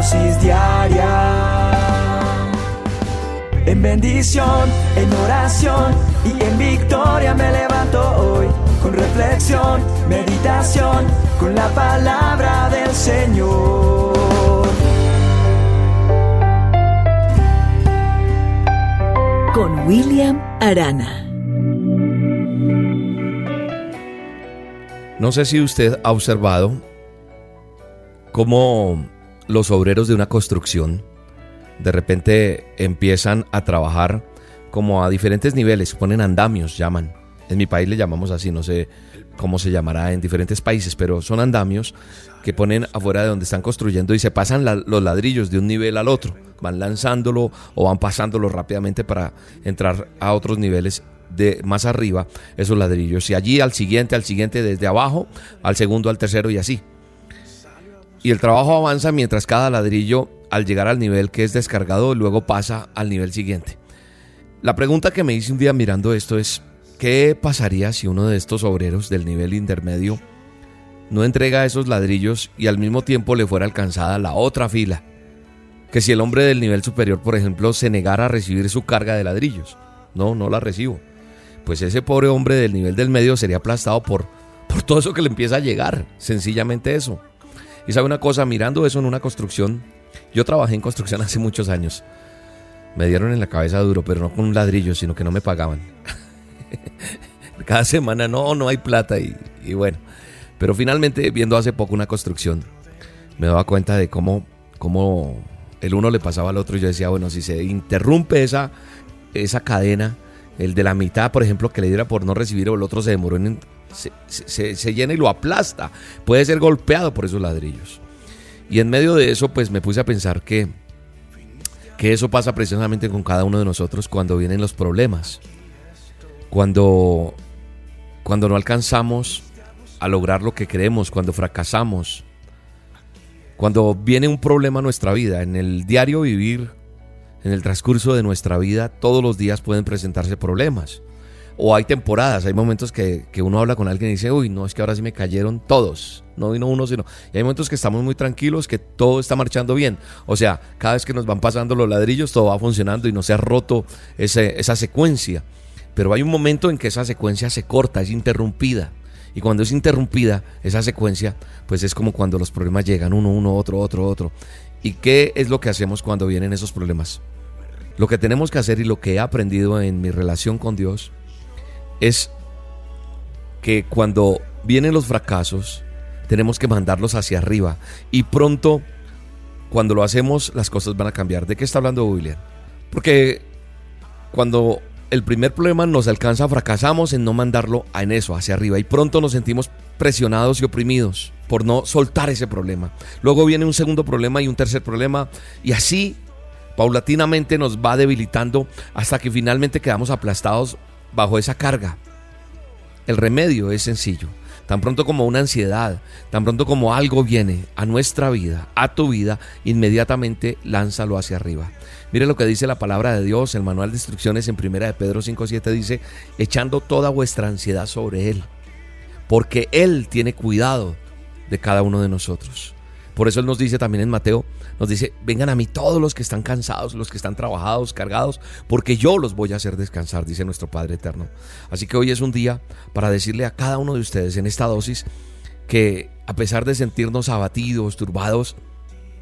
dosis diaria. En bendición, en oración y en victoria me levanto hoy. Con reflexión, meditación, con la palabra del Señor. Con William Arana. No sé si usted ha observado cómo los obreros de una construcción de repente empiezan a trabajar como a diferentes niveles, ponen andamios, llaman. En mi país le llamamos así, no sé cómo se llamará en diferentes países, pero son andamios que ponen afuera de donde están construyendo y se pasan los ladrillos de un nivel al otro, van lanzándolo o van pasándolo rápidamente para entrar a otros niveles de más arriba esos ladrillos y allí al siguiente, al siguiente desde abajo, al segundo, al tercero y así. Y el trabajo avanza mientras cada ladrillo al llegar al nivel que es descargado luego pasa al nivel siguiente. La pregunta que me hice un día mirando esto es, ¿qué pasaría si uno de estos obreros del nivel intermedio no entrega esos ladrillos y al mismo tiempo le fuera alcanzada la otra fila? Que si el hombre del nivel superior, por ejemplo, se negara a recibir su carga de ladrillos. No, no la recibo. Pues ese pobre hombre del nivel del medio sería aplastado por, por todo eso que le empieza a llegar. Sencillamente eso. Y sabe una cosa, mirando eso en una construcción, yo trabajé en construcción hace muchos años. Me dieron en la cabeza duro, pero no con un ladrillo, sino que no me pagaban. Cada semana no, no hay plata y, bueno. Pero finalmente, viendo hace poco una construcción, me daba cuenta de cómo, cómo el uno le pasaba al otro y yo decía, bueno, si se interrumpe esa, esa cadena, el de la mitad, por ejemplo, que le diera por no recibir o el otro se demoró en... Se, llena y lo aplasta. Puede ser golpeado por esos ladrillos. Y en medio de eso, pues me puse a pensar que, que eso pasa precisamente con cada uno de nosotros cuando vienen los problemas. Cuando, cuando no alcanzamos a lograr lo que queremos, cuando fracasamos, cuando viene un problema a nuestra vida, en el diario vivir, en el transcurso de nuestra vida, todos los días pueden presentarse problemas o hay temporadas, hay momentos que, uno habla con alguien y dice, uy, no, es que ahora sí me cayeron todos, no vino uno, sino... Y hay momentos que estamos muy tranquilos, que todo está marchando bien. O sea, cada vez que nos van pasando los ladrillos, todo va funcionando y no se ha roto ese, esa secuencia. Pero hay un momento en que esa secuencia se corta, es interrumpida. Y cuando es interrumpida esa secuencia, pues es como cuando los problemas llegan uno, uno, otro, otro, otro. ¿Y qué es lo que hacemos cuando vienen esos problemas? Lo que tenemos que hacer y lo que he aprendido en mi relación con Dios es que cuando vienen los fracasos, tenemos que mandarlos hacia arriba. Y pronto, cuando lo hacemos, las cosas van a cambiar. ¿De qué está hablando William? Porque cuando el primer problema nos alcanza, fracasamos en no mandarlo en eso, hacia arriba. Y pronto nos sentimos presionados y oprimidos por no soltar ese problema. Luego viene un segundo problema y un tercer problema. Y así, paulatinamente nos va debilitando hasta que finalmente quedamos aplastados bajo esa carga. El remedio es sencillo. Tan pronto como una ansiedad, tan pronto como algo viene a nuestra vida, a tu vida, inmediatamente lánzalo hacia arriba. Mire lo que dice la palabra de Dios, el manual de instrucciones en 1 de Pedro 5.7 dice, echando toda vuestra ansiedad sobre Él, porque Él tiene cuidado de cada uno de nosotros. Por eso Él nos dice también en Mateo, nos dice, vengan a mí todos los que están cansados, los que están trabajados, cargados, porque yo los voy a hacer descansar, dice nuestro Padre Eterno. Así que hoy es un día para decirle a cada uno de ustedes en esta dosis que a pesar de sentirnos abatidos, turbados,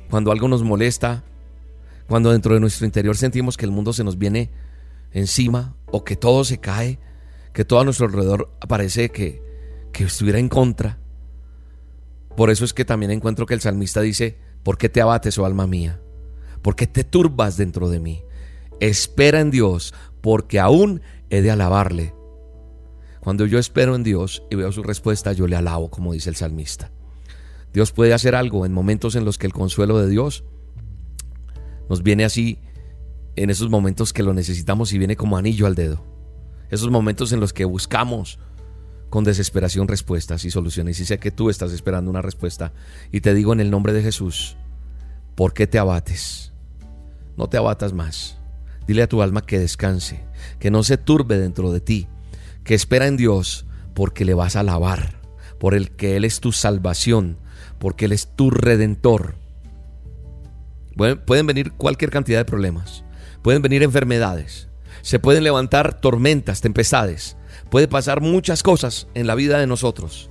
cuando algo nos molesta, cuando dentro de nuestro interior sentimos que el mundo se nos viene encima o que todo se cae, que todo a nuestro alrededor parece que, que estuviera en contra, por eso es que también encuentro que el salmista dice, ¿por qué te abates, oh alma mía? ¿Por qué te turbas dentro de mí? Espera en Dios, porque aún he de alabarle. Cuando yo espero en Dios y veo su respuesta, yo le alabo, como dice el salmista. Dios puede hacer algo en momentos en los que el consuelo de Dios nos viene así, en esos momentos que lo necesitamos y viene como anillo al dedo. Esos momentos en los que buscamos con desesperación respuestas y soluciones. Y sé que tú estás esperando una respuesta. Y te digo en el nombre de Jesús, ¿por qué te abates? No te abatas más. Dile a tu alma que descanse, que no se turbe dentro de ti, que espera en Dios porque le vas a alabar, por el que Él es tu salvación, porque Él es tu redentor. Pueden venir cualquier cantidad de problemas. Pueden venir enfermedades. Se pueden levantar tormentas, tempestades. Puede pasar muchas cosas en la vida de nosotros.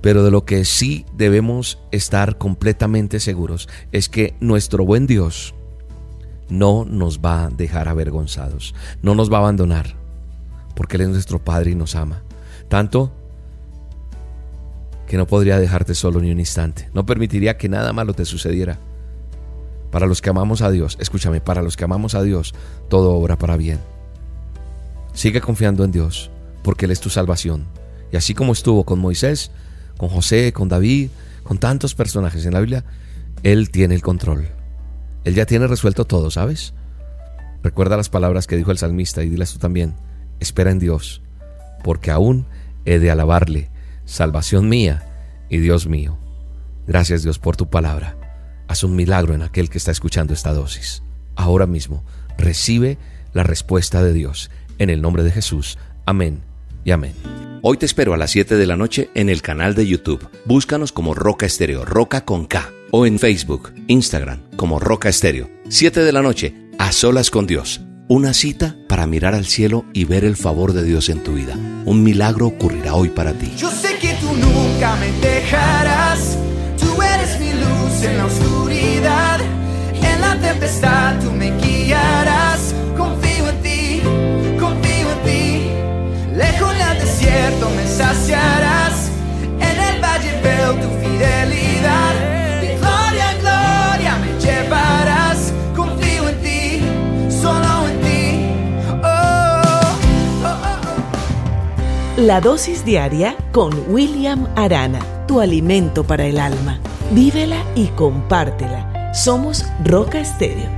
Pero de lo que sí debemos estar completamente seguros es que nuestro buen Dios no nos va a dejar avergonzados, no nos va a abandonar, porque Él es nuestro Padre y nos ama. Tanto que no podría dejarte solo ni un instante, no permitiría que nada malo te sucediera. Para los que amamos a Dios, escúchame, para los que amamos a Dios, todo obra para bien. Sigue confiando en Dios, porque Él es tu salvación. Y así como estuvo con Moisés, con José, con David, con tantos personajes en la Biblia, Él tiene el control. Él ya tiene resuelto todo, ¿sabes? Recuerda las palabras que dijo el salmista y dilas tú también. Espera en Dios, porque aún he de alabarle, salvación mía y Dios mío. Gracias Dios por tu palabra. Haz un milagro en aquel que está escuchando esta dosis. Ahora mismo, recibe la respuesta de Dios. En el nombre de Jesús. Amén y amén. Hoy te espero a las 7 de la noche en el canal de YouTube. Búscanos como Roca Estéreo, Roca con K. O en Facebook, Instagram, como Roca Estéreo. 7 de la noche, a solas con Dios. Una cita para mirar al cielo y ver el favor de Dios en tu vida. Un milagro ocurrirá hoy para ti. Yo sé que tú nunca me dejarás. Tú eres mi luz en la oscuridad. En la tempestad tú me guiarás. Me saciarás. En el valle veo tu fidelidad. De gloria gloria me llevarás. Confío en ti, solo en ti. Oh, oh, oh, oh. La dosis diaria con William Arana, tu alimento para el alma. Vívela y compártela. Somos Roca Estéreo